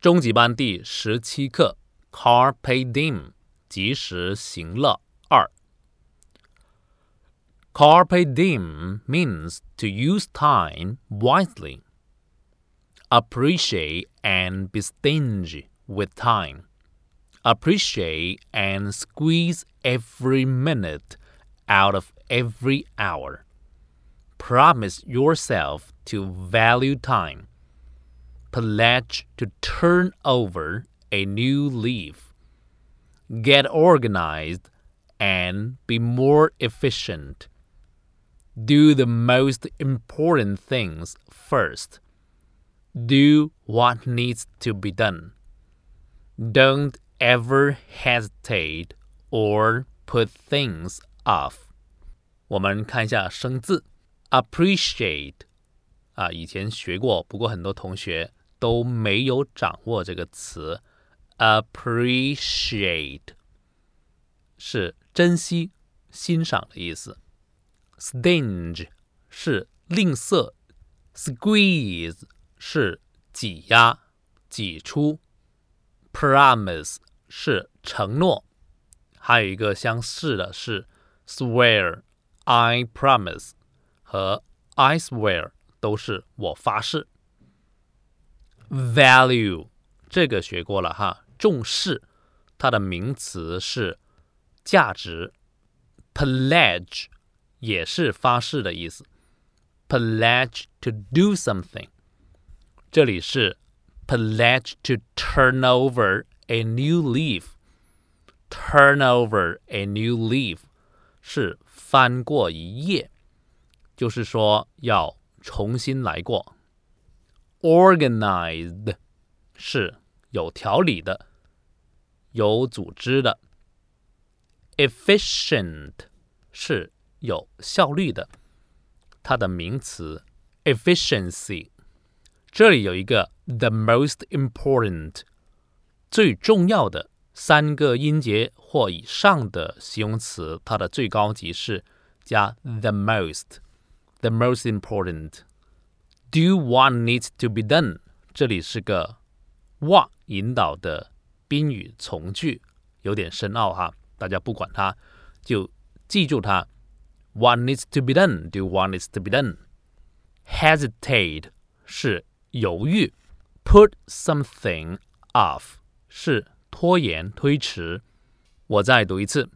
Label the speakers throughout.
Speaker 1: 中级班第十七课，Carpe Diem，及时行乐二。Carpe diem means to use time wisely. Appreciate and be stingy with time. Appreciate and squeeze every minute out of every hour. Promise yourself to value time. Pledge to turn over a new leaf. Get organized and be more efficient. Do the most important things first. Do what needs to be done. Don't ever hesitate or put things off. 我们看一下生字，appreciate 啊，以前学过，不过很多同学 都没有掌握这个词。appreciate 是珍惜、欣赏的意思。Stinge 是吝啬，squeeze 是挤压、挤出，promise 是承诺，还有一个相似的是 swear，I promise 和 I swear 都是我发誓。Value 这个学过了哈，重视，它的名词是价值。Pledge 也是发誓的意思，pledge to do something。这里是 pledge to turn over a new leaf。turn over a new leaf 是翻过一页，就是说要重新来过。Organized 是有条理的、有组织的。efficient 是有效率的，它的名词 efficiency。这里有一个 the most important，最重要的三个音节或以上的形容词，它的最高级是加 the most，the most important。Do what needs to be done，这里是个 what 引导的宾语从句，有点深奥哈，大家不管它，就记住它。What needs to be done? Do what needs to be done? Hesitate 是犹豫，put something off 是拖延推迟。我再读一次，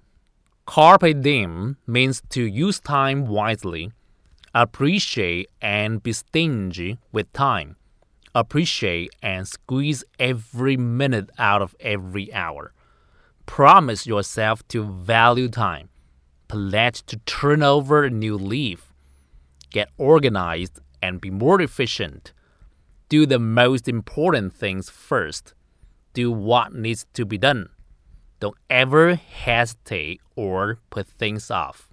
Speaker 1: Carpe diem means to use time wisely, appreciate and be stingy with time, appreciate and squeeze every minute out of every hour. Promise yourself to value time pledge to turn over a new leaf, get organized, and be more efficient. Do the most important things first. Do what needs to be done. Don't ever hesitate or put things off.